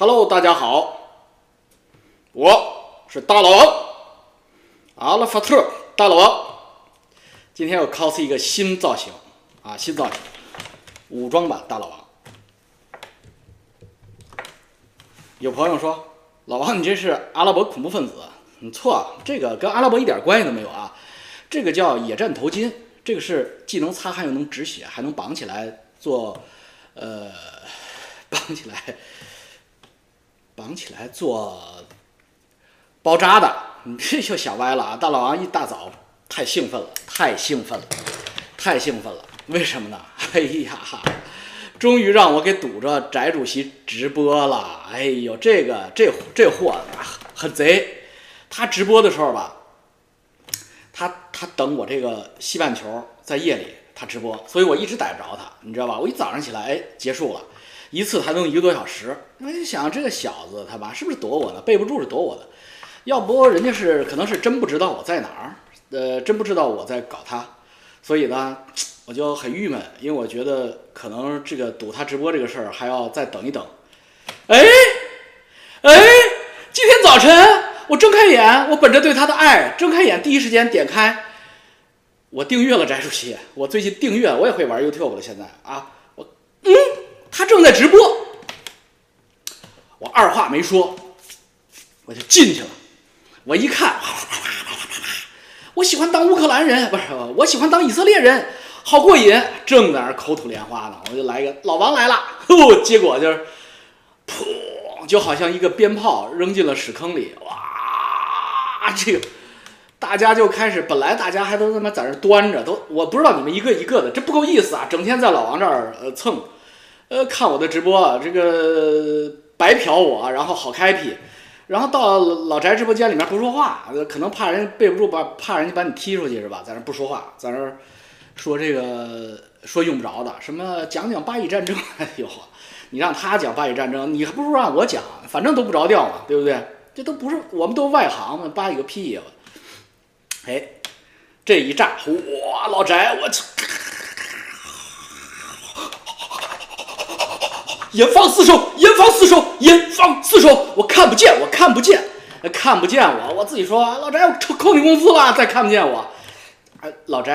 Hello，大家好，我是大老王，阿拉法特大老王。今天我 cos 一个新造型啊，新造型，武装版大老王。有朋友说，老王你这是阿拉伯恐怖分子？你错，这个跟阿拉伯一点关系都没有啊。这个叫野战头巾，这个是既能擦汗又能止血，还能绑起来做，呃，绑起来。绑起来做包扎的，你 这就想歪了啊！大老王一大早太兴奋了，太兴奋了，太兴奋了！为什么呢？哎呀，终于让我给堵着翟主席直播了！哎呦，这个这这货很贼，他直播的时候吧，他他等我这个西半球在夜里他直播，所以我一直逮不着他，你知道吧？我一早上起来，哎，结束了。一次才能一个多小时，我就想这个小子他妈是不是躲我呢？背不住是躲我的，要不人家是可能是真不知道我在哪儿，呃，真不知道我在搞他，所以呢，我就很郁闷，因为我觉得可能这个堵他直播这个事儿还要再等一等。哎，哎，今天早晨我睁开眼，我本着对他的爱，睁开眼第一时间点开，我订阅了翟主席，我最近订阅，我也会玩 YouTube 了，现在啊，我嗯。他正在直播，我二话没说，我就进去了。我一看，我喜欢当乌克兰人，不是，我喜欢当以色列人，好过瘾。正在那儿口吐莲花呢，我就来一个老王来了，结果就是，噗，就好像一个鞭炮扔进了屎坑里，哇，这个大家就开始，本来大家还都他妈在那端着，都我不知道你们一个一个的，这不够意思啊，整天在老王这儿呃蹭。呃，看我的直播，这个白嫖我，然后好开辟，然后到老翟直播间里面不说话，可能怕人背不住，把怕人家把你踢出去是吧？在那不说话，在那说这个说用不着的，什么讲讲巴以战争，哎呦，你让他讲巴以战争，你还不如让我讲，反正都不着调嘛，对不对？这都不是，我们都外行嘛，巴以个屁呀！哎，这一炸，哇，老翟，我操！严防死守，严防死守，严防死守。我看不见，我看不见，看不见我。我自己说，老翟，我扣你工资了，再看不见我。哎，老翟，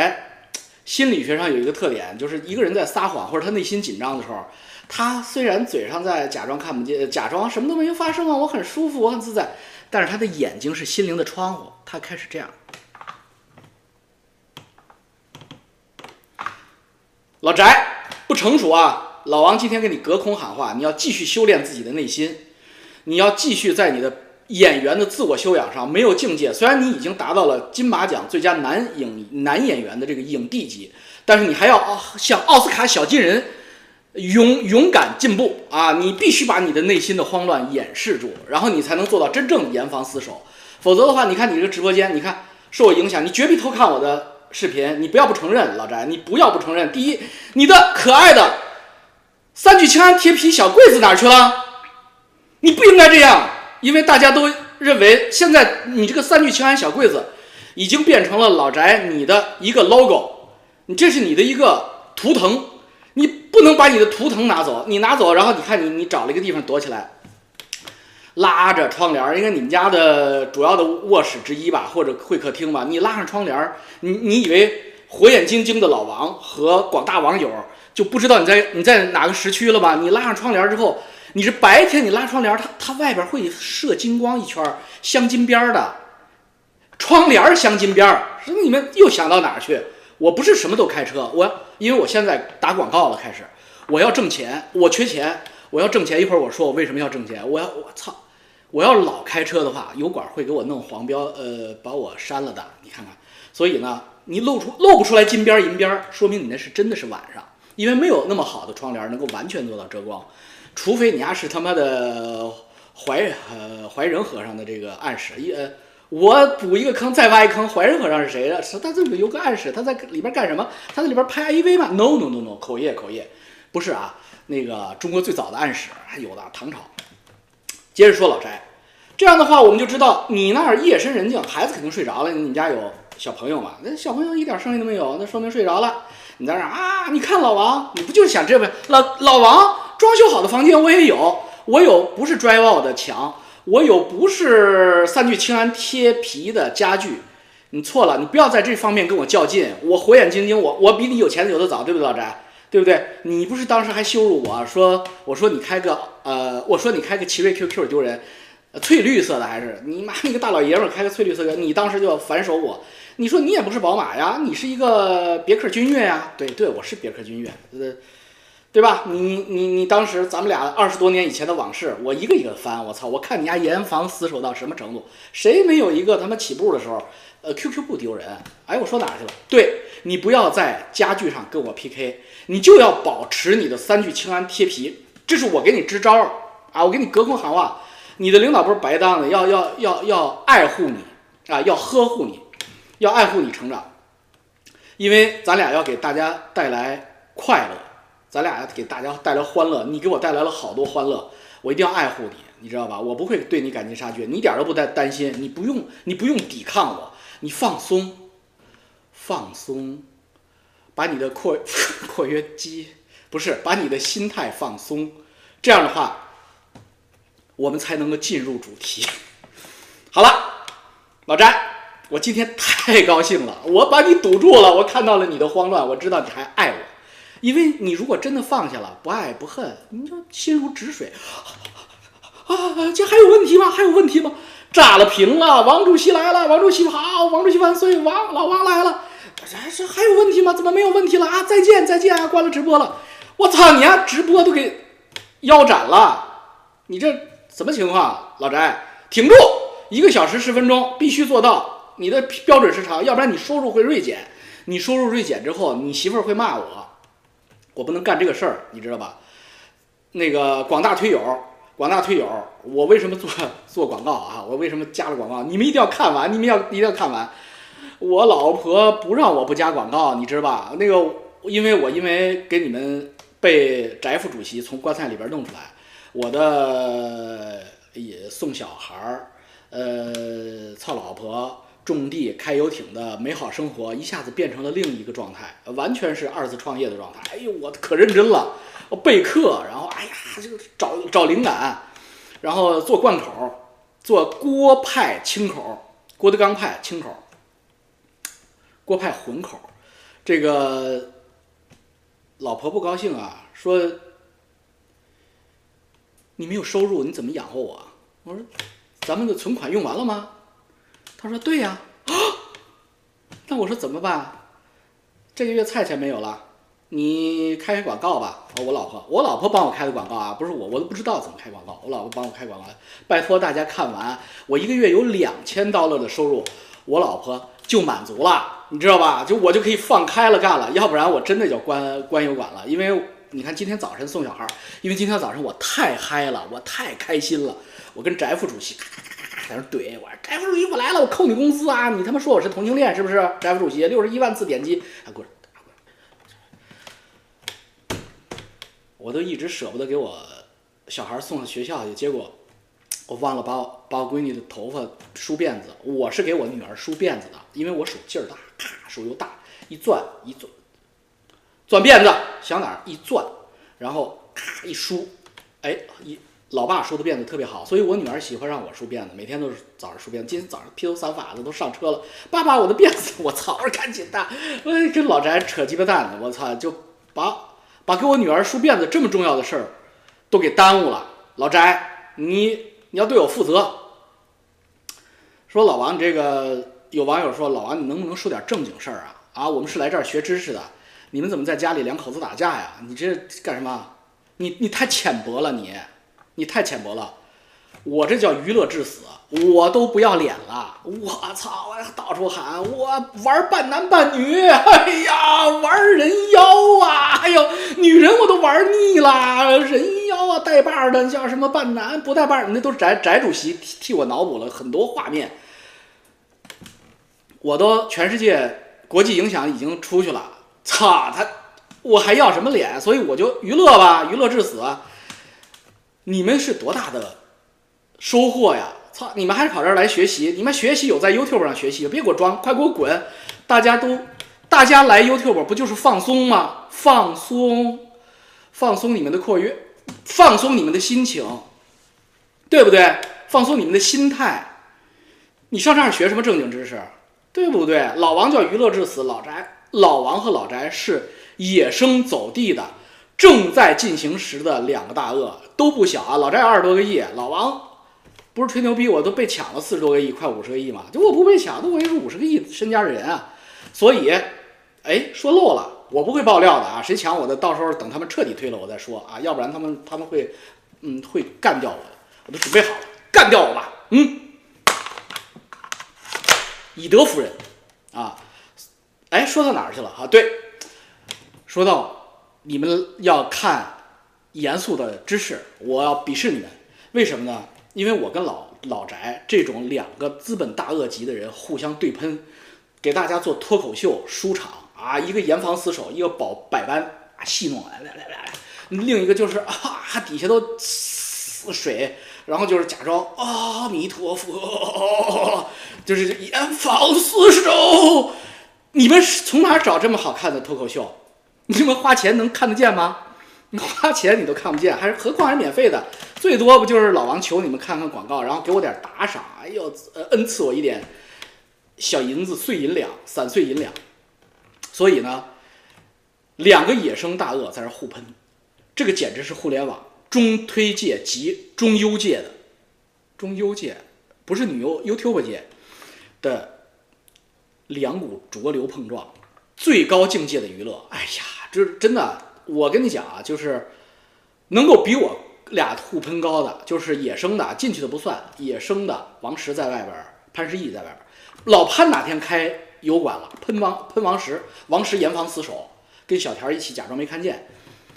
心理学上有一个特点，就是一个人在撒谎或者他内心紧张的时候，他虽然嘴上在假装看不见，假装什么都没有发生啊，我很舒服，我很自在，但是他的眼睛是心灵的窗户，他开始这样。老翟不成熟啊。老王今天给你隔空喊话，你要继续修炼自己的内心，你要继续在你的演员的自我修养上没有境界。虽然你已经达到了金马奖最佳男影男演员的这个影帝级，但是你还要像奥斯卡小金人勇勇敢进步啊！你必须把你的内心的慌乱掩饰住，然后你才能做到真正严防死守。否则的话，你看你这个直播间，你看受我影响，你绝壁偷看我的视频，你不要不承认，老翟，你不要不承认。第一，你的可爱的。三聚氰胺贴皮小柜子哪去了？你不应该这样，因为大家都认为现在你这个三聚氰胺小柜子已经变成了老宅你的一个 logo，你这是你的一个图腾，你不能把你的图腾拿走，你拿走，然后你看你你找了一个地方躲起来，拉着窗帘，应该你们家的主要的卧室之一吧，或者会客厅吧，你拉上窗帘，你你以为火眼金睛的老王和广大网友？就不知道你在你在哪个时区了吧？你拉上窗帘之后，你是白天你拉窗帘，它它外边会射金光一圈，镶金边的，窗帘镶金边儿。说你们又想到哪儿去？我不是什么都开车，我因为我现在打广告了，开始我要挣钱，我缺钱，我要挣钱。一会儿我说我为什么要挣钱？我要我操，我要老开车的话，油管会给我弄黄标，呃，把我删了的。你看看，所以呢，你露出露不出来金边银边，说明你那是真的是晚上。因为没有那么好的窗帘能够完全做到遮光，除非你家是他妈的怀呃怀仁和尚的这个暗室。一呃，我补一个坑，再挖一坑。怀仁和尚是谁的？是他这里有个暗室，他在里边干什么？他在里边拍 AV 吗？No No No No，口业口业，不是啊。那个中国最早的暗室还有的唐朝。接着说老宅，这样的话我们就知道你那儿夜深人静，孩子肯定睡着了。你们家有小朋友嘛？那小朋友一点声音都没有，那说明睡着了。你在那啊？你看老王，你不就是想这呗？老老王装修好的房间我也有，我有不是 drywall 的墙，我有不是三聚氰胺贴皮的家具。你错了，你不要在这方面跟我较劲。我火眼金睛，我我比你有钱的有的早，对不对，老翟？对不对？你不是当时还羞辱我说，我说你开个呃，我说你开个奇瑞 QQ 丢人，翠绿色的还是你妈你个大老爷们开个翠绿色的，你当时就要反手我。你说你也不是宝马呀，你是一个别克君越呀？对对，我是别克君越，呃，对吧？你你你当时咱们俩二十多年以前的往事，我一个一个翻，我操！我看你家严防死守到什么程度？谁没有一个他妈起步的时候？呃，QQ 不丢人。哎，我说哪去了？对你不要在家具上跟我 PK，你就要保持你的三聚氰胺贴皮，这是我给你支招啊！我给你隔空喊话，你的领导不是白当的，要要要要爱护你啊，要呵护你。要爱护你成长，因为咱俩要给大家带来快乐，咱俩要给大家带来欢乐。你给我带来了好多欢乐，我一定要爱护你，你知道吧？我不会对你赶尽杀绝，你一点都不担担心，你不用你不用抵抗我，你放松，放松，把你的括括 约肌不是把你的心态放松，这样的话，我们才能够进入主题。好了，老詹。我今天太高兴了，我把你堵住了，我看到了你的慌乱，我知道你还爱我，因为你如果真的放下了，不爱不恨，你就心如止水啊！这还有问题吗？还有问题吗？炸了屏了！王主席来了！王主席好！王主席万岁！王老王来了！这这还有问题吗？怎么没有问题了啊？再见再见啊！关了直播了！我操！你啊，直播都给腰斩了！你这什么情况？老翟，挺住！一个小时十分钟，必须做到。你的标准时长，要不然你收入会锐减。你收入锐减之后，你媳妇儿会骂我，我不能干这个事儿，你知道吧？那个广大推友，广大推友，我为什么做 做广告啊？我为什么加了广告？你们一定要看完，你们要一定要看完。我老婆不让我不加广告，你知道吧？那个，因为我因为给你们被翟副主席从棺材里边弄出来，我的也送小孩儿，呃，操老婆。种地、开游艇的美好生活，一下子变成了另一个状态，完全是二次创业的状态。哎呦，我可认真了，我备课，然后哎呀，这个找找灵感，然后做贯口，做郭派清口，郭德纲派清口，郭派混口。这个老婆不高兴啊，说你没有收入，你怎么养活我？我说，咱们的存款用完了吗？他说：“对呀，啊 那我说怎么办？这个月菜钱没有了，你开开广告吧。我老婆，我老婆帮我开的广告啊，不是我，我都不知道怎么开广告。我老婆帮我开广告，拜托大家看完，我一个月有两千刀了的收入，我老婆就满足了，你知道吧？就我就可以放开了干了，要不然我真的就关关油管了。因为你看今天早晨送小孩，因为今天早上我太嗨了，我太开心了，我跟翟副主席。”在那怼我，翟副主席我来了，我扣你工资啊！你他妈说我是同性恋是不是？翟副主席六十一万次点击，滚！我都一直舍不得给我小孩送到学校去，结果我忘了把我把我闺女的头发梳辫子。我是给我女儿梳辫子的，因为我手劲儿大，咔，手又大，一攥一钻，钻辫子，想哪儿一攥，然后咔一梳，哎一。老爸梳的辫子特别好，所以我女儿喜欢让我梳辫子，每天都是早上梳辫子。今天早上披头散发的都上车了，爸爸，我的辫子，我操！赶紧的，我跟老翟扯鸡巴蛋呢，我操，就把把给我女儿梳辫子这么重要的事儿都给耽误了。老翟，你你要对我负责。说老王，你这个有网友说老王，你能不能说点正经事儿啊？啊，我们是来这儿学知识的，你们怎么在家里两口子打架呀？你这干什么？你你太浅薄了，你你太浅薄了，我这叫娱乐至死，我都不要脸了，我操，我到处喊我玩半男半女，哎呀，玩人妖啊，哎呦，女人我都玩腻了，人妖啊，带把的叫什么半男不带把那都是翟翟主席替替我脑补了很多画面，我都全世界国际影响已经出去了，操他，我还要什么脸？所以我就娱乐吧，娱乐至死。你们是多大的收获呀！操，你们还是跑这儿来学习？你们学习有在 YouTube 上学习，别给我装，快给我滚！大家都，大家来 YouTube 不就是放松吗？放松，放松你们的括约，放松你们的心情，对不对？放松你们的心态。你上这儿学什么正经知识？对不对？老王叫娱乐至死，老宅老王和老宅是野生走地的，正在进行时的两个大鳄都不小啊。老宅有二十多个亿，老王不是吹牛逼，我都被抢了四十多个亿，快五十个亿嘛。就我不被抢，那我也是五十个亿身家的人啊。所以，哎，说漏了，我不会爆料的啊。谁抢我的，到时候等他们彻底退了我再说啊，要不然他们他们会嗯会干掉我的。我都准备好了，干掉我吧，嗯。以德服人，啊，哎，说到哪儿去了啊？对，说到你们要看严肃的知识，我要鄙视你们，为什么呢？因为我跟老老翟这种两个资本大鳄级的人互相对喷，给大家做脱口秀舒场啊，一个严防死守，一个保百般啊戏弄，来来来来，另一个就是 啊底下都水。然后就是假装阿弥陀佛，就是严防死守。你们是从哪找这么好看的脱口秀？你们花钱能看得见吗？你花钱你都看不见，还是何况还是免费的？最多不就是老王求你们看看广告，然后给我点打赏，哎呦，呃，恩赐我一点小银子、碎银两、散碎银两。所以呢，两个野生大鳄在这互喷，这个简直是互联网。中推界及中优界的，中优界不是女优 YouTube 界的两股浊流碰撞，最高境界的娱乐。哎呀，这真的，我跟你讲啊，就是能够比我俩互喷高的，就是野生的进去的不算，野生的王石在外边，潘石屹在外边。老潘哪天开油管了，喷王喷王石，王石严防死守，跟小田一起假装没看见。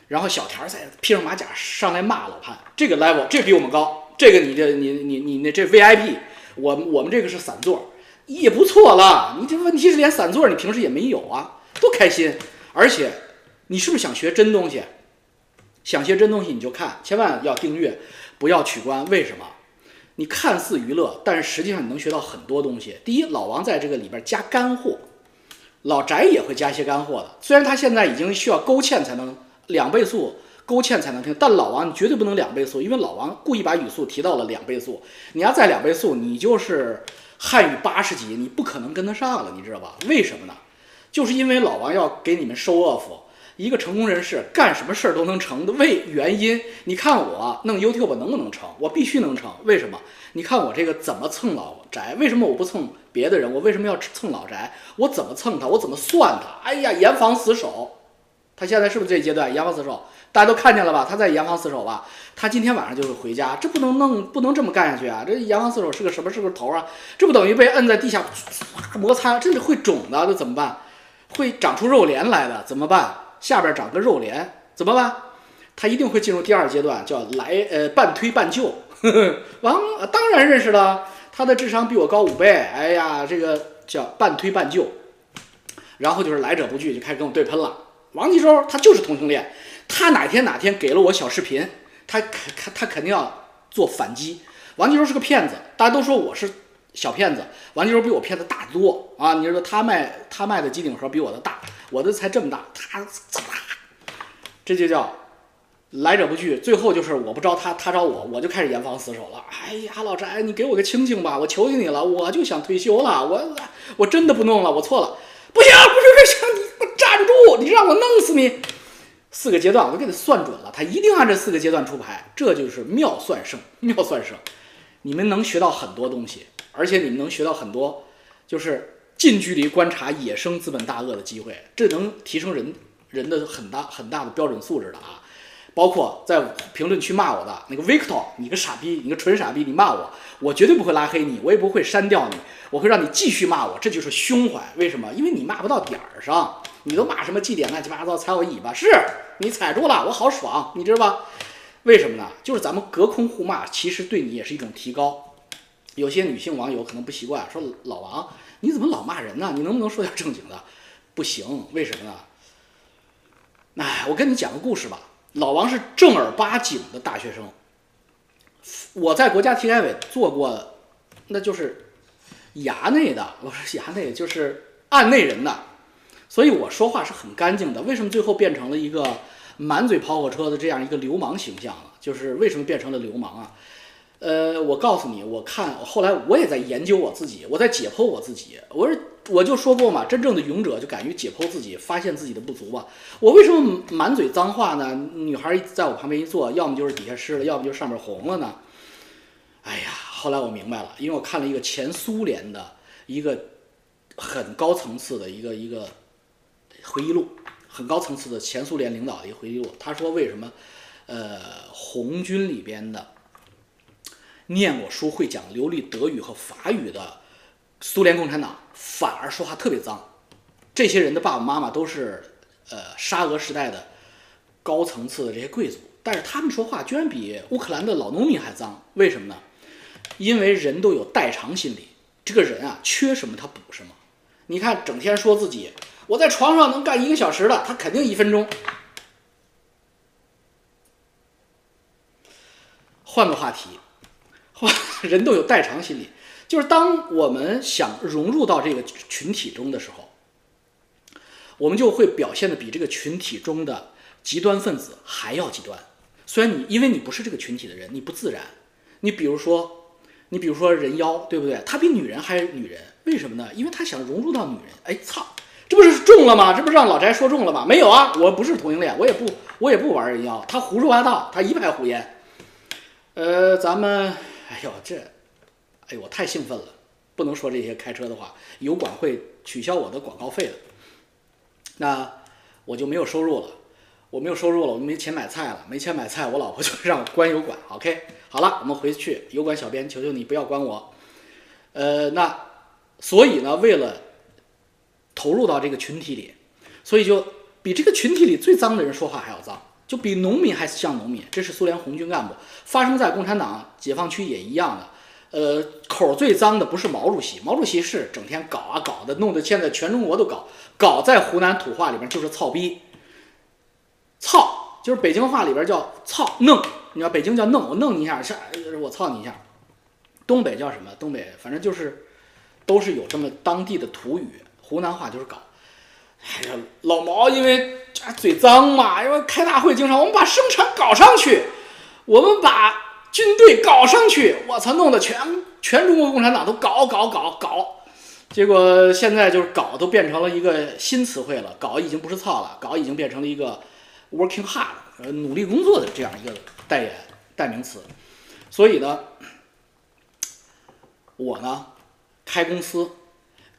然后小田再披上马甲上来骂老潘，这个 level 这比我们高，这个你这你你你那这 VIP，我我们这个是散座，也不错了。你这问题是连散座你平时也没有啊，多开心！而且你是不是想学真东西？想学真东西你就看，千万要订阅，不要取关。为什么？你看似娱乐，但是实际上你能学到很多东西。第一，老王在这个里边加干货，老翟也会加一些干货的。虽然他现在已经需要勾芡才能。两倍速勾芡才能听，但老王你绝对不能两倍速，因为老王故意把语速提到了两倍速。你要再两倍速，你就是汉语八十级，你不可能跟得上了，你知道吧？为什么呢？就是因为老王要给你们收 off，一个成功人士干什么事儿都能成的为原因。你看我弄 YouTube 能不能成？我必须能成。为什么？你看我这个怎么蹭老宅？为什么我不蹭别的人？我为什么要蹭老宅？我怎么蹭他？我怎么算他？哎呀，严防死守。他现在是不是这阶段严防死守？大家都看见了吧？他在严防死守吧？他今天晚上就会回家，这不能弄，不能这么干下去啊！这严防死守是个什么？是个头啊？这不等于被摁在地下摩擦，真的会肿的，那怎么办？会长出肉帘来的，怎么办？下边长个肉帘怎么办？他一定会进入第二阶段，叫来呃半推半就。王当然认识了，他的智商比我高五倍。哎呀，这个叫半推半就，然后就是来者不拒，就开始跟我对喷了。王继洲他就是同性恋，他哪天哪天给了我小视频，他肯他肯定要做反击。王继洲是个骗子，大家都说我是小骗子，王继洲比我骗子大得多啊！你说他卖他卖的机顶盒比我的大，我的才这么大，他这，就叫来者不拒。最后就是我不招他，他招我，我就开始严防死守了。哎呀，老翟，你给我个清静吧，我求求你了，我就想退休了，我我真的不弄了，我错了，不行，不是不行，你。站住！你让我弄死你！四个阶段我都给他算准了，他一定按这四个阶段出牌，这就是妙算胜，妙算胜。你们能学到很多东西，而且你们能学到很多，就是近距离观察野生资本大鳄的机会，这能提升人人的很大很大的标准素质的啊！包括在评论区骂我的那个 Victor，你个傻逼，你个纯傻逼，你骂我，我绝对不会拉黑你，我也不会删掉你，我会让你继续骂我，这就是胸怀。为什么？因为你骂不到点儿上。你都骂什么祭点乱七八糟，踩我尾巴，是你踩住了，我好爽，你知道吧？为什么呢？就是咱们隔空互骂，其实对你也是一种提高。有些女性网友可能不习惯，说老王你怎么老骂人呢？你能不能说点正经的？不行，为什么呢？哎，我跟你讲个故事吧。老王是正儿八经的大学生，我在国家体改委做过，那就是衙内的，我说衙内就是案内人的。所以我说话是很干净的，为什么最后变成了一个满嘴跑火车的这样一个流氓形象呢？就是为什么变成了流氓啊？呃，我告诉你，我看后来我也在研究我自己，我在解剖我自己。我是我就说过嘛，真正的勇者就敢于解剖自己，发现自己的不足吧。我为什么满嘴脏话呢？女孩在我旁边一坐，要么就是底下湿了，要么就上面红了呢？哎呀，后来我明白了，因为我看了一个前苏联的一个很高层次的一个一个回忆录，很高层次的前苏联领导的一个回忆录。他说为什么呃红军里边的。念过书、会讲流利德语和法语的苏联共产党，反而说话特别脏。这些人的爸爸妈妈都是呃沙俄时代的高层次的这些贵族，但是他们说话居然比乌克兰的老农民还脏。为什么呢？因为人都有代偿心理，这个人啊缺什么他补什么。你看，整天说自己我在床上能干一个小时的，他肯定一分钟。换个话题。人都有代偿心理，就是当我们想融入到这个群体中的时候，我们就会表现的比这个群体中的极端分子还要极端。虽然你因为你不是这个群体的人，你不自然。你比如说，你比如说人妖，对不对？他比女人还女人，为什么呢？因为他想融入到女人。哎，操，这不是中了吗？这不是让老翟说中了吗？没有啊，我不是同性恋，我也不我也不玩人妖。他胡说八道，他一派胡言。呃，咱们。哎呦，这，哎呦，我太兴奋了，不能说这些开车的话，油管会取消我的广告费的，那我就没有收入了，我没有收入了，我没钱买菜了，没钱买菜，我老婆就 让我关油管。OK，好了，我们回去，油管小编，求求你不要关我。呃，那所以呢，为了投入到这个群体里，所以就比这个群体里最脏的人说话还要脏。就比农民还像农民，这是苏联红军干部。发生在共产党解放区也一样的。呃，口最脏的不是毛主席，毛主席是整天搞啊搞的，弄得现在全中国都搞。搞在湖南土话里边就是操逼，操就是北京话里边叫操弄。你知道北京叫弄，我弄你一下，下我操你一下。东北叫什么？东北反正就是都是有这么当地的土语。湖南话就是搞。哎呀，老毛因为嘴脏嘛，因为开大会经常我们把生产搞上去，我们把军队搞上去，我操，弄得全全中国共产党都搞搞搞搞，结果现在就是搞都变成了一个新词汇了，搞已经不是操了，搞已经变成了一个 working hard，呃，努力工作的这样一个代言代名词，所以呢，我呢开公司，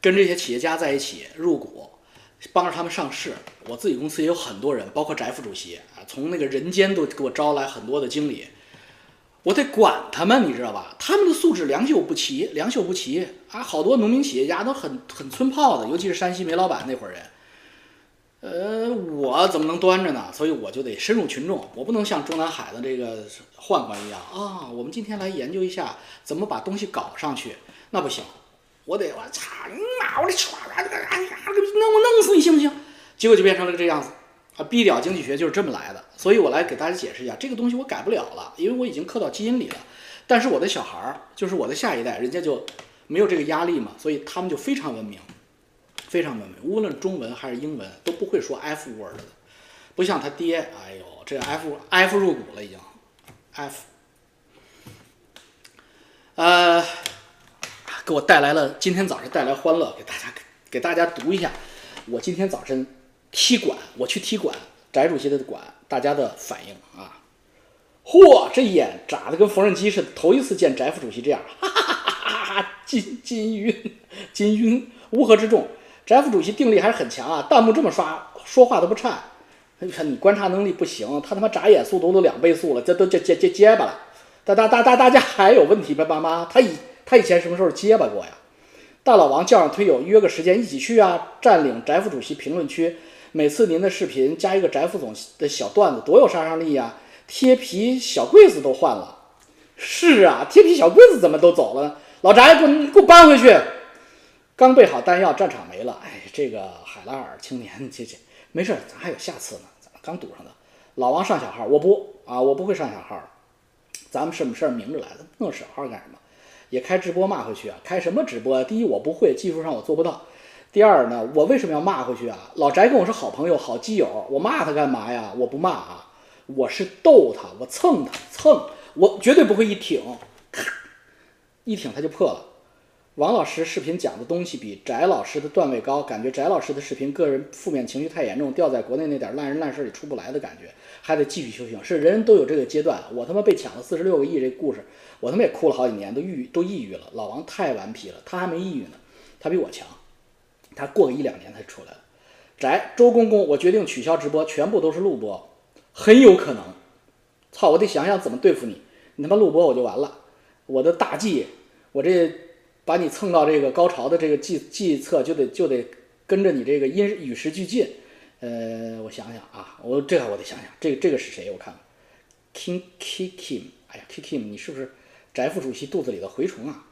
跟这些企业家在一起入股。帮着他们上市，我自己公司也有很多人，包括翟副主席啊，从那个人间都给我招来很多的经理，我得管他们，你知道吧？他们的素质良莠不齐，良莠不齐啊！好多农民企业家都很很村炮的，尤其是山西煤老板那伙人。呃，我怎么能端着呢？所以我就得深入群众，我不能像中南海的这个宦官一样啊！我们今天来研究一下怎么把东西搞上去，那不行。我得我操你妈！我得唰唰这个哎呀，弄我弄死你行不行？结果就变成了这样子啊！！B 屌经济学就是这么来的。所以我来给大家解释一下，这个东西我改不了了，因为我已经刻到基因里了。但是我的小孩儿，就是我的下一代，人家就没有这个压力嘛，所以他们就非常文明，非常文明，无论中文还是英文都不会说 F word 的，不像他爹，哎呦，这 F F 入股了已经，F，呃。给我带来了今天早上带来欢乐，给大家给大家读一下。我今天早晨踢馆，我去踢馆，翟主席的馆，大家的反应啊！嚯，这眼眨的跟缝纫机似的，头一次见翟副主席这样，哈哈哈哈哈哈！金金晕金晕，乌合之众。翟副主席定力还是很强啊，弹幕这么刷，说话都不颤。你看你观察能力不行，他他妈眨眼速度都两倍速了，这都结结结结巴了。大大大大大家还有问题吗？爸妈，他以。他以前什么时候结巴过呀？大老王叫上推友约个时间一起去啊！占领翟副主席评论区，每次您的视频加一个翟副总的小段子，多有杀伤力呀！贴皮小柜子都换了，是啊，贴皮小柜子怎么都走了？老翟，给我给我搬回去！刚备好弹药，战场没了。哎，这个海拉尔青年，这这没事，咱还有下次呢，咱刚堵上的。老王上小号，我不啊，我不会上小号。咱们什么事儿明着来的，弄小号干什么？也开直播骂回去啊？开什么直播？第一我不会，技术上我做不到。第二呢，我为什么要骂回去啊？老翟跟我是好朋友、好基友，我骂他干嘛呀？我不骂啊，我是逗他，我蹭他蹭，我绝对不会一挺，咔一挺他就破了。王老师视频讲的东西比翟老师的段位高，感觉翟老师的视频个人负面情绪太严重，掉在国内那点烂人烂事里出不来的感觉，还得继续修行。是人人都有这个阶段，我他妈被抢了四十六个亿这故事，我他妈也哭了好几年，都郁都抑郁了。老王太顽皮了，他还没抑郁呢，他比我强，他过个一两年才出来了。翟周公公，我决定取消直播，全部都是录播，很有可能。操，我得想想怎么对付你，你他妈录播我就完了。我的大计，我这。把你蹭到这个高潮的这个计计策，就得就得跟着你这个因与时俱进。呃，我想想啊，我这个我得想想，这个这个是谁？我看看，King Kim，哎呀，King Kim，你是不是翟副主席肚子里的蛔虫啊？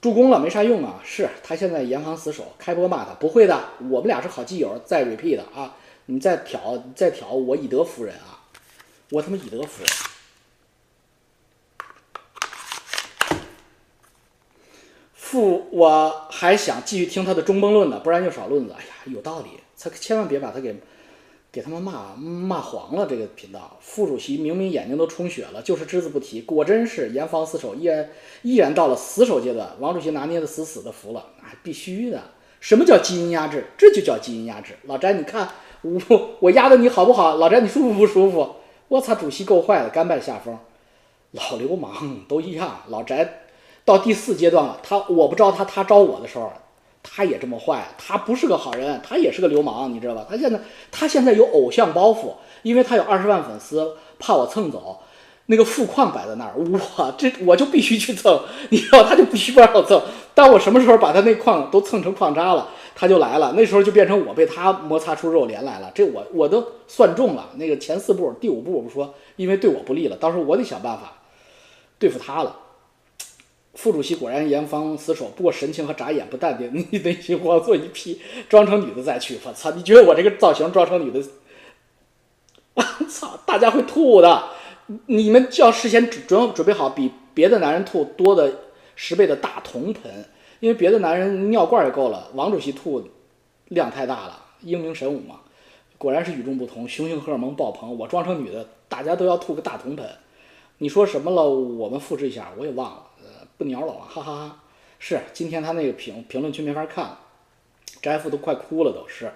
助攻了没啥用啊？是他现在严防死守，开播骂他不会的，我们俩是好基友，再 repeat 啊，你再挑再挑，我以德服人啊，我他妈以德服人。副，我还想继续听他的中崩论呢，不然就少论子。哎呀，有道理，他千万别把他给给他们骂骂黄了。这个频道副主席明明眼睛都充血了，就是只字不提，果真是严防死守，依然依然到了死守阶段。王主席拿捏的死死的，服了，哎，必须的。什么叫基因压制？这就叫基因压制。老翟，你看我我压的你好不好？老翟，你舒服不舒服？我操，主席够坏的，甘拜下风。老流氓都一样，老翟。到第四阶段了，他我不招他，他招我的时候，他也这么坏，他不是个好人，他也是个流氓，你知道吧？他现在他现在有偶像包袱，因为他有二十万粉丝，怕我蹭走，那个富矿摆在那儿，我这我就必须去蹭，你知道，他就必须不让我蹭。当我什么时候把他那矿都蹭成矿渣了，他就来了，那时候就变成我被他摩擦出肉连来了，这我我都算中了。那个前四步，第五步我不说，因为对我不利了，到时候我得想办法对付他了。副主席果然严防死守，不过神情和眨眼不淡定。你得行，我做一批装成女的再去。我操，你觉得我这个造型装成女的，我操，大家会吐的。你们就要事先准准备好比别的男人吐多的十倍的大铜盆，因为别的男人尿罐也够了，王主席吐量太大了，英明神武嘛。果然是与众不同，雄性荷尔蒙爆棚。我装成女的，大家都要吐个大铜盆。你说什么了？我们复制一下，我也忘了。不鸟老王，哈哈哈！是今天他那个评评论区没法看了，翟父都快哭了，都是，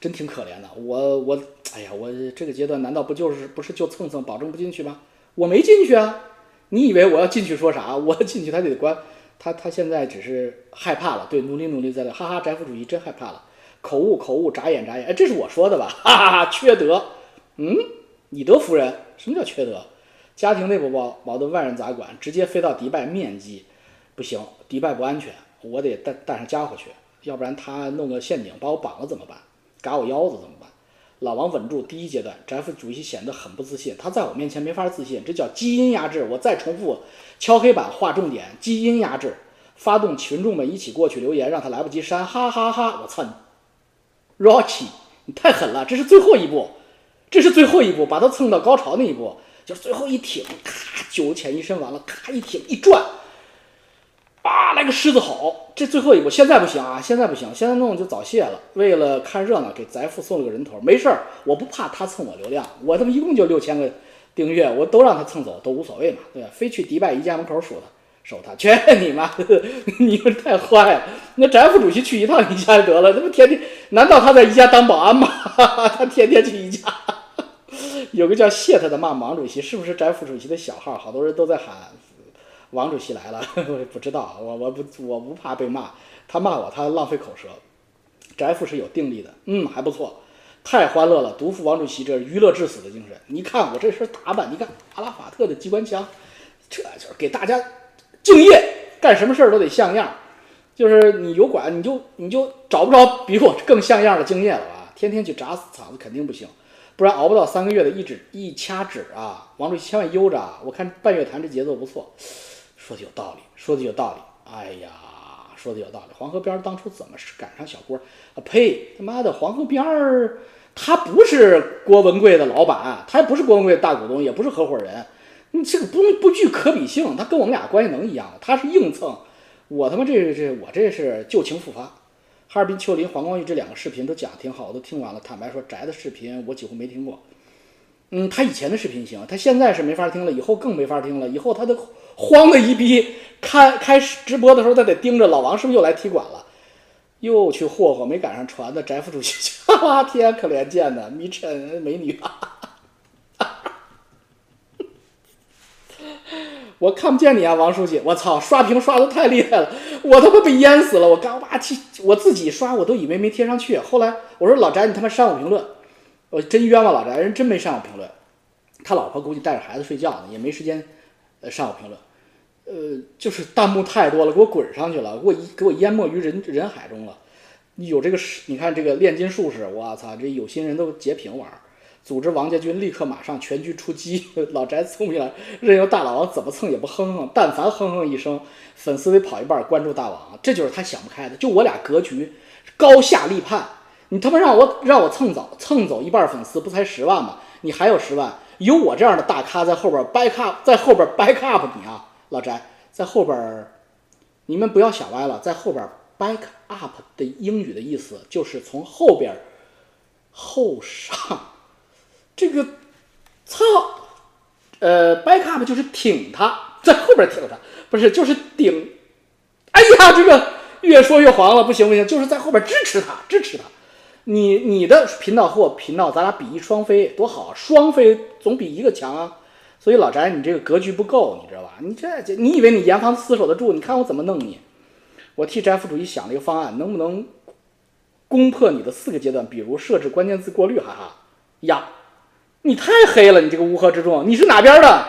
真挺可怜的。我我，哎呀，我这个阶段难道不就是不是就蹭蹭保证不进去吗？我没进去啊！你以为我要进去说啥？我进去他得关，他他现在只是害怕了，对，努力努力在那，哈哈，翟副主席真害怕了，口误口误，眨眼眨眼，哎，这是我说的吧？哈哈哈，缺德，嗯，以德服人，什么叫缺德？家庭内部矛矛盾，外人咋管？直接飞到迪拜面基，不行，迪拜不安全，我得带带上家伙去，要不然他弄个陷阱把我绑了怎么办？嘎我腰子怎么办？老王稳住，第一阶段，翟副主席显得很不自信，他在我面前没法自信，这叫基因压制。我再重复，敲黑板划重点，基因压制，发动群众们一起过去留言，让他来不及删，哈哈哈！我操你，Rocky，你太狠了，这是最后一步，这是最后一步，把他蹭到高潮那一步。就最后一挺，咔，九浅一深完了，咔一挺一转，啊，来个狮子吼！这最后一步，现在不行啊，现在不行，现在弄就早泄了。为了看热闹，给翟父送了个人头，没事儿，我不怕他蹭我流量，我他妈一共就六千个订阅，我都让他蹭走，都无所谓嘛，对吧？非去迪拜宜家门口数他，守他，去你妈！你们太坏了！那翟副主席去一趟宜家就得了，他不天天？难道他在宜家当保安吗？他天天去宜家。有个叫谢特的骂王主席，是不是翟副主席的小号？好多人都在喊王主席来了，我也不知道，我我不我不怕被骂，他骂我他浪费口舌。翟副是有定力的，嗯，还不错，太欢乐了，独负王主席这娱乐至死的精神。你看我这身打扮，你看阿拉法特的机关枪，这就是给大家敬业，干什么事儿都得像样。就是你有管你就你就找不着比我更像样的敬业了吧？天天去砸死场子肯定不行。不然熬不到三个月的一指一掐指啊！王主席千万悠着啊！我看半月谈这节奏不错，说的有道理，说的有道理。哎呀，说的有道理。黄河边当初怎么是赶上小郭？啊呸！他妈的，黄河边儿他不是郭文贵的老板，他也不是郭文贵的大股东，也不是合伙人。你这个不不具可比性，他跟我们俩关系能一样吗？他是硬蹭，我他妈这这我这是旧情复发。哈尔滨丘陵黄光裕这两个视频都讲挺好，我都听完了。坦白说，翟的视频我几乎没听过。嗯，他以前的视频行，他现在是没法听了，以后更没法听了。以后他都慌的一逼，开开始直播的时候，他得盯着老王是不是又来踢馆了，又去霍霍，没赶上传的翟副主席，哈哈天可怜见的，迷尘美女，我看不见你啊，王书记，我操，刷屏刷的太厉害了，我他妈被淹死了，我刚哇去，我自己刷我都以为没贴上去，后来我说老翟你他妈删我评论。我真冤枉老翟，人真没删我评论，他老婆估计带着孩子睡觉呢，也没时间，呃，上我评论，呃，就是弹幕太多了，给我滚上去了，给我给我淹没于人人海中了。有这个你看这个炼金术士，我操，这有心人都截屏玩，组织王家军立刻马上全军出击。老翟聪明了，任由大老王怎么蹭也不哼哼，但凡哼哼一声，粉丝得跑一半关注大王，这就是他想不开的。就我俩格局高下立判。你他妈让我让我蹭走蹭走一半粉丝，不才十万吗？你还有十万，有我这样的大咖在后边 back up，在后边 back up 你啊，老翟在后边，你们不要想歪了，在后边 back up 的英语的意思就是从后边后上，这个操，呃，back up 就是挺他，在后边挺他，不是就是顶，哎呀，这个越说越黄了，不行不行，就是在后边支持他，支持他。你你的频道和我频道，咱俩比翼双飞多好，双飞总比一个强啊！所以老翟，你这个格局不够，你知道吧？你这你以为你严防死守得住？你看我怎么弄你！我替翟副主席想了一个方案，能不能攻破你的四个阶段？比如设置关键字过滤，哈哈呀！你太黑了，你这个乌合之众，你是哪边的？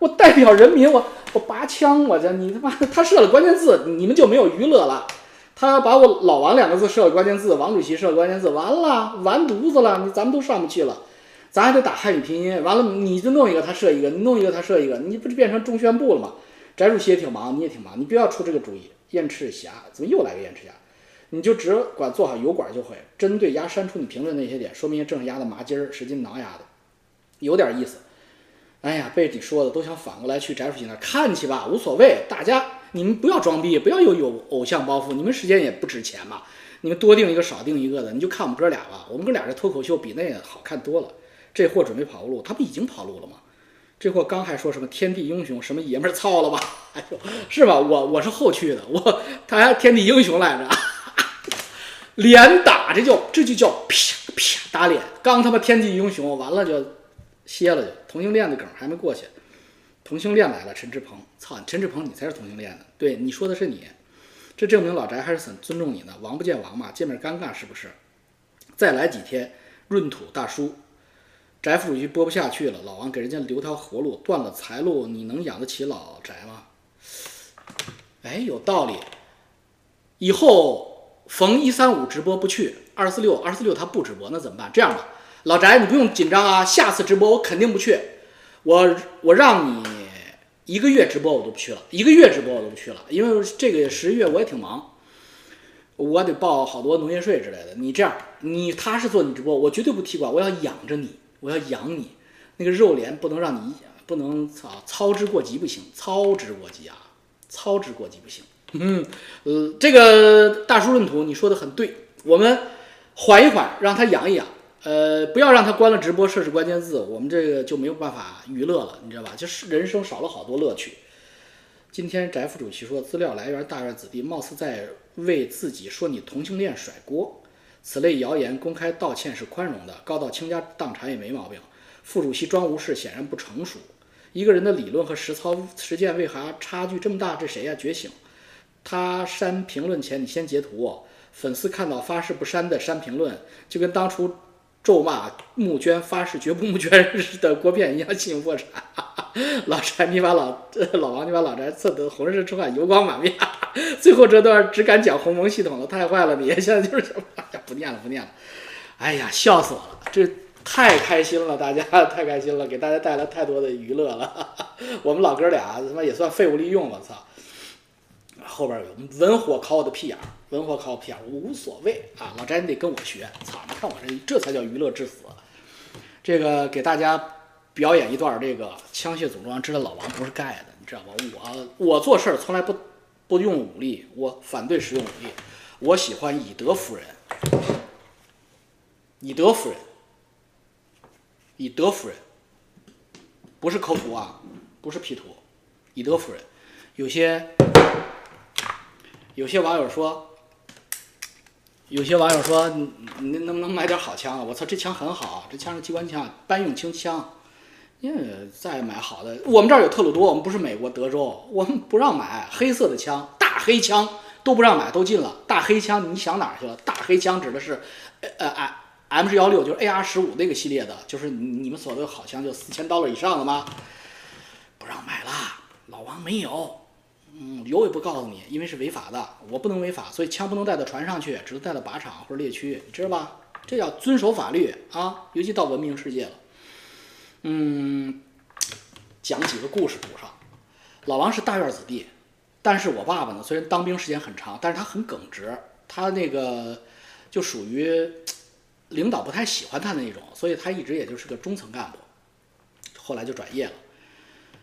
我代表人民，我我拔枪，我这你他妈他设了关键字，你们就没有娱乐了。他把我老王两个字设了关键字，王主席设了关键字，完了，完犊子了，你咱们都上不去了，咱还得打汉语拼音，完了你就弄一个他设一个，你弄一个他设一个，你不就变成中宣部了吗？翟主席也挺忙，你也挺忙，你不要出这个主意。燕赤霞怎么又来个燕赤霞？你就只管做好油管就会，针对压删除你评论那些点，说明正是压的麻筋儿，使劲挠压的，有点意思。哎呀，被你说的都想反过来去翟书记那看去吧，无所谓，大家。你们不要装逼，不要有有偶像包袱。你们时间也不值钱嘛，你们多定一个少定一个的，你就看我们哥俩吧。我们哥俩这脱口秀比那个好看多了。这货准备跑路，他不已经跑路了吗？这货刚还说什么天地英雄，什么爷们儿操了吧？哎呦，是吧？我我是后去的，我他还天地英雄来着，连打这叫这就叫啪啪打脸。刚他妈天地英雄完了就歇了，就同性恋的梗还没过去。同性恋来了，陈志鹏，操，陈志鹏，你才是同性恋呢，对，你说的是你，这证明老翟还是很尊重你的，王不见王嘛，见面尴尬是不是？再来几天，闰土大叔，翟副主席播不下去了，老王给人家留条活路，断了财路，你能养得起老翟吗？哎，有道理，以后逢一三五直播不去，二四六二四六他不直播，那怎么办？这样吧，老翟你不用紧张啊，下次直播我肯定不去，我我让你。一个月直播我都不去了，一个月直播我都不去了，因为这个十一月我也挺忙，我得报好多农业税之类的。你这样，你踏实做你直播，我绝对不踢馆，我要养着你，我要养你。那个肉联不能让你不能操操之过急不行，操之过急啊，操之过急不行。嗯，呃，这个大叔闰土你说的很对，我们缓一缓，让他养一养。呃，不要让他关了直播，设置关键字，我们这个就没有办法娱乐了，你知道吧？就是人生少了好多乐趣。今天翟副主席说，资料来源大院子弟，貌似在为自己说你同性恋甩锅。此类谣言公开道歉是宽容的，告到倾家荡产也没毛病。副主席装无事显然不成熟。一个人的理论和实操实践为啥差距这么大？这谁呀？觉醒！他删评论前你先截图，粉丝看到发誓不删的删评论，就跟当初。咒骂募捐发誓绝不募捐的国片一样进入破产，老翟你把老老王你把老宅测得浑身出汗油光满面，最后这段只敢讲鸿蒙系统了，太坏了你现在就是哎呀不念了不念了，哎呀笑死我了，这太开心了大家太开心了，给大家带来太多的娱乐了，我们老哥俩他妈也算废物利用了操。后边有文火烤我的屁眼儿，文火烤我屁眼儿，我无所谓啊！老翟你得跟我学，操！你看我这，这才叫娱乐至死。这个给大家表演一段这个枪械组装，知道老王不是盖的，你知道吧？我我做事儿从来不不用武力，我反对使用武力，我喜欢以德服人，以德服人，以德服人。不是抠图啊，不是 P 图，以德服人。有些有些网友说，有些网友说，你能不能买点好枪啊？我操，这枪很好，这枪是机关枪，班用轻枪。因为再买好的，我们这儿有特鲁多，我们不是美国德州，我们不让买黑色的枪，大黑枪都不让买，都禁了。大黑枪你想哪儿去了？大黑枪指的是，呃呃 M 十幺六，就是 AR 十五那个系列的，就是你们所谓的好枪，就四千刀了以上的吗？不让买啦，老王没有，嗯，有也不告诉你，因为是违法的，我不能违法，所以枪不能带到船上去，只能带到靶场或者猎区，你知道吧？这叫遵守法律啊，尤其到文明世界了。嗯，讲几个故事补上。老王是大院子弟，但是我爸爸呢，虽然当兵时间很长，但是他很耿直，他那个就属于领导不太喜欢他的那种，所以他一直也就是个中层干部。后来就转业了。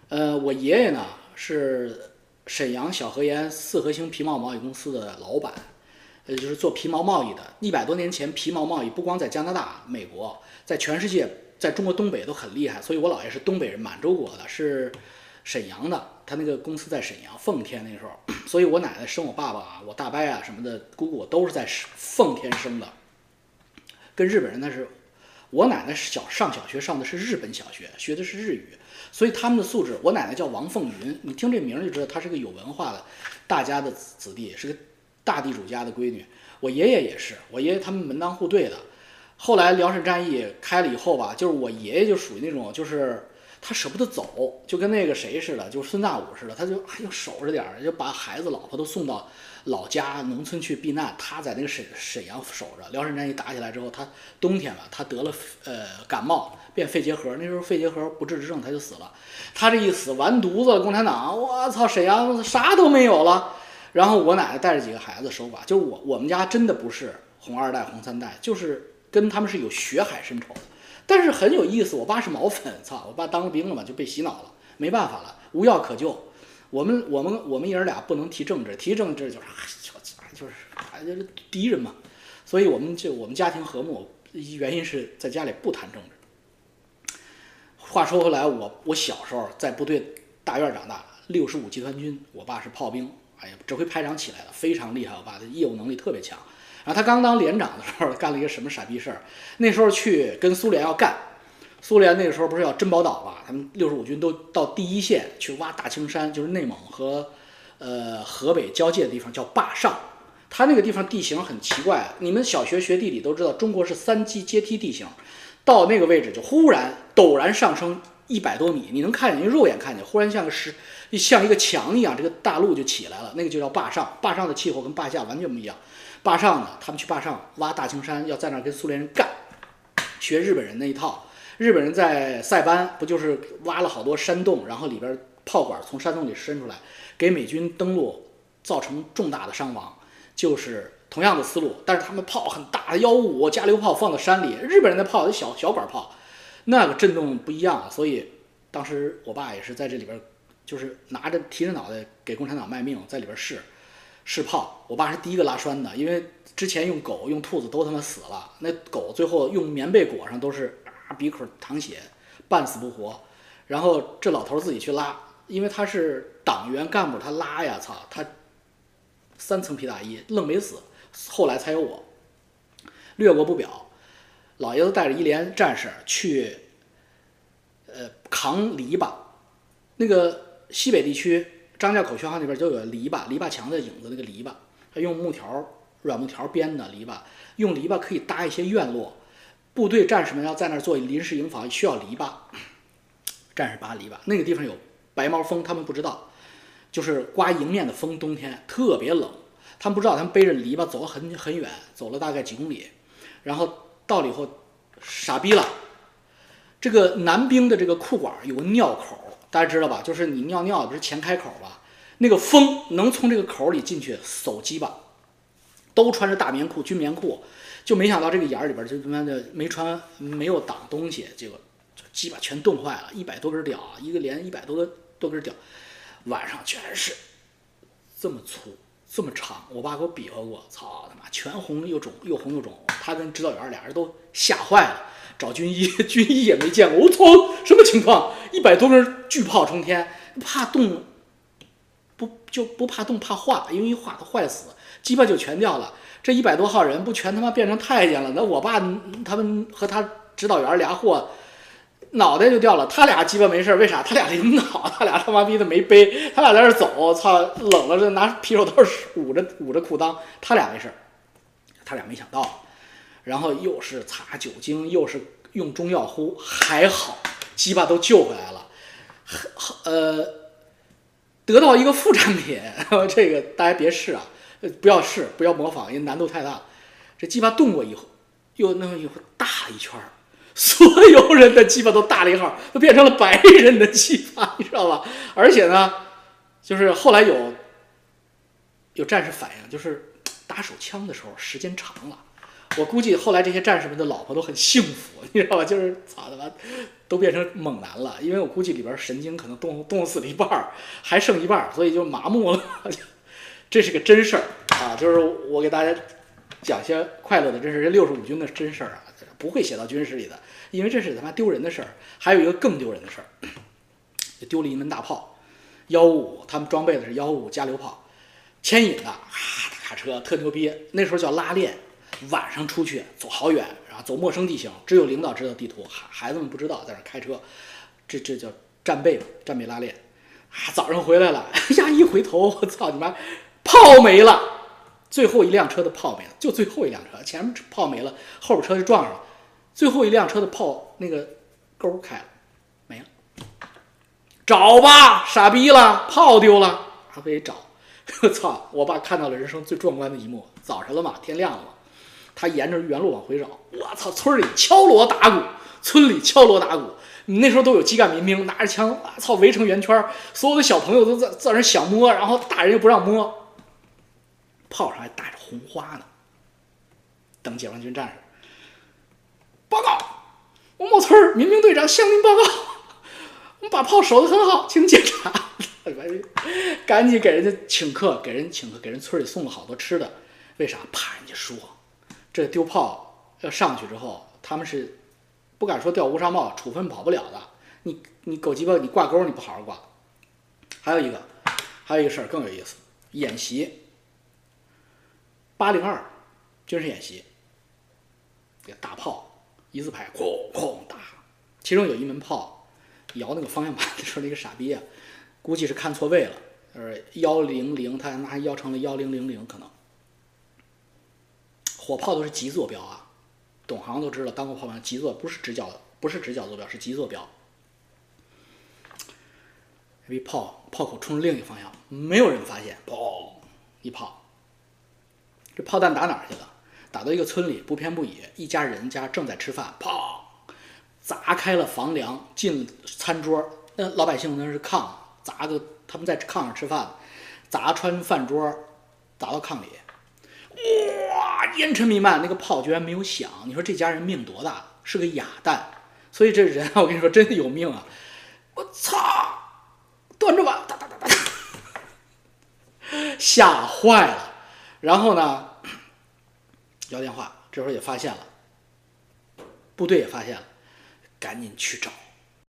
呃，我爷爷呢是沈阳小河沿四合星皮毛贸易公司的老板，呃，就是做皮毛贸易的。一百多年前，皮毛贸易不光在加拿大、美国，在全世界。在中国东北都很厉害，所以我姥爷是东北人，满洲国的，是沈阳的，他那个公司在沈阳奉天那时候，所以我奶奶生我爸爸啊，我大伯啊什么的，姑姑都是在奉天生的，跟日本人那是，我奶奶小上小学上的是日本小学，学的是日语，所以他们的素质，我奶奶叫王凤云，你听这名就知道她是个有文化的大家的子子弟，是个大地主家的闺女，我爷爷也是，我爷爷他们门当户对的。后来辽沈战役开了以后吧，就是我爷爷就属于那种，就是他舍不得走，就跟那个谁似的，就是孙大武似的，他就还要守着点儿，就把孩子老婆都送到老家农村去避难，他在那个沈沈阳守着。辽沈战役打起来之后，他冬天了，他得了呃感冒，变肺结核，那时候肺结核不治之症，他就死了。他这一死完犊子，共产党，我操，沈阳啥都没有了。然后我奶奶带着几个孩子守寡，就是我我们家真的不是红二代、红三代，就是。跟他们是有血海深仇，但是很有意思。我爸是毛粉，操！我爸当了兵了嘛，就被洗脑了，没办法了，无药可救。我们我们我们爷儿俩不能提政治，提政治就是就是就是敌人嘛。所以我们就我们家庭和睦，原因是在家里不谈政治。话说回来，我我小时候在部队大院长大，六十五集团军，我爸是炮兵，哎呀，指挥排长起来了，非常厉害。我爸的业务能力特别强。然后他刚当连长的时候，干了一个什么傻逼事儿？那时候去跟苏联要干，苏联那个时候不是要珍宝岛嘛？他们六十五军都到第一线去挖大青山，就是内蒙和呃河北交界的地方，叫坝上。他那个地方地形很奇怪，你们小学学地理都知道，中国是三级阶梯地形，到那个位置就忽然陡然上升一百多米，你能看见，用肉眼看见，忽然像个石，像一个墙一样，这个大陆就起来了，那个就叫坝上。坝上的气候跟坝下完全不一样。坝上呢，他们去坝上挖大青山，要在那儿跟苏联人干，学日本人那一套。日本人在塞班不就是挖了好多山洞，然后里边炮管从山洞里伸出来，给美军登陆造成重大的伤亡，就是同样的思路。但是他们炮很大的幺五五加榴炮放到山里，日本人的炮小小管炮，那个震动不一样。所以当时我爸也是在这里边，就是拿着提着脑袋给共产党卖命，在里边试。试炮，我爸是第一个拉栓的，因为之前用狗、用兔子都他妈死了，那狗最后用棉被裹上都是鼻孔淌血，半死不活。然后这老头自己去拉，因为他是党员干部，他拉呀，操他三层皮大衣，愣没死。后来才有我，略过不表。老爷子带着一连战士去，呃，扛篱笆，那个西北地区。张家口宣化那边就有篱笆，篱笆墙的影子，那个篱笆，他用木条、软木条编的篱笆，用篱笆可以搭一些院落。部队战士们要在那儿做临时营房，需要篱笆。战士扒篱笆，那个地方有白毛风，他们不知道，就是刮迎面的风，冬天特别冷。他们不知道，他们背着篱笆走了很很远，走了大概几公里，然后到了以后，傻逼了。这个男兵的这个裤管有个尿口。大家知道吧？就是你尿尿不是前开口吧？那个风能从这个口里进去，手鸡巴都穿着大棉裤、军棉裤，就没想到这个眼儿里边就他妈的没穿没有挡东西，结果就鸡巴全冻坏了，一百多根屌，一个连一百多个多根屌，晚上全是这么粗这么长。我爸给我比划过，操他妈全红又肿，又红又肿。他跟指导员俩人都吓坏了，找军医，军医也没见过。我操，什么情况？一百多根巨炮冲天，怕冻，不就不怕冻，怕化，因为一化它坏死，鸡巴就全掉了。这一百多号人不全他妈变成太监了？那我爸他们和他指导员俩货。脑袋就掉了，他俩鸡巴没事为啥？他俩领导，他俩他妈逼的没背，他俩在那走，操，冷了这拿皮手套捂着捂着裤裆，他俩没事他俩没想到，然后又是擦酒精，又是用中药呼，还好，鸡巴都救回来了，呃，得到一个副产品，这个大家别试啊，不要试，不要模仿，因为难度太大。这鸡巴动过以后，又那么一会大了一圈。所有人的鸡巴都大了一号，都变成了白人的鸡巴，你知道吧？而且呢，就是后来有有战士反映，就是打手枪的时候时间长了，我估计后来这些战士们的老婆都很幸福，你知道吧？就是操他妈，都变成猛男了，因为我估计里边神经可能动动死了一半，还剩一半，所以就麻木了。这是个真事儿啊，就是我给大家讲些快乐的真事，这六十五军的真事儿啊。不会写到军事里的，因为这是他妈丢人的事儿。还有一个更丢人的事儿，就丢了一门大炮，幺五五，他们装备的是幺五五加榴炮，牵引的，啊，卡车特牛逼。那时候叫拉练，晚上出去走好远，然后走陌生地形，只有领导知道地图，孩孩子们不知道，在那开车，这这叫战备嘛，战备拉练。啊，早上回来了，哎呀，一回头，我操你妈，炮没了。最后一辆车的炮没了，就最后一辆车，前面炮没了，后边车就撞上了。最后一辆车的炮那个钩开了，没了。找吧，傻逼了，炮丢了，还得找。我 操！我爸看到了人生最壮观的一幕。早上了嘛，天亮了嘛，他沿着原路往回找。我操！村里敲锣打鼓，村里敲锣打鼓。你那时候都有基干民兵拿着枪，我操，围成圆圈，所有的小朋友都在在那想摸，然后大人又不让摸。炮上还打着红花呢。等解放军战士报告，某某村民兵队长向您报告，我们把炮守得很好，请检查。赶紧给人家请客，给人请客，给人村里送了好多吃的。为啥？怕人家说这丢炮要上去之后，他们是不敢说掉乌纱帽，处分跑不了的。你你狗鸡巴，你挂钩你不好好挂。还有一个，还有一个事儿更有意思，演习。八零二军事演习，大炮一字排，哐哐打。其中有一门炮摇那个方向盘的时候，那个傻逼啊，估计是看错位了，呃，幺零零，他拿摇成了幺零零零，可能。火炮都是极坐标啊，懂行都知道，当过炮兵，极坐不是直角，不是直角坐标，是极坐标。一炮炮口冲着另一个方向，没有人发现，砰，一炮。这炮弹打哪儿去了？打到一个村里，不偏不倚，一家人家正在吃饭，砰，砸开了房梁，进餐桌。那老百姓那是炕，砸个他们在炕上吃饭，砸穿饭桌，砸到炕里，哇，烟尘弥漫。那个炮居然没有响，你说这家人命多大？是个哑弹。所以这人啊，我跟你说，真的有命啊！我操，端着碗，哒哒哒哒，吓坏了。然后呢，要电话，这时候也发现了，部队也发现了，赶紧去找。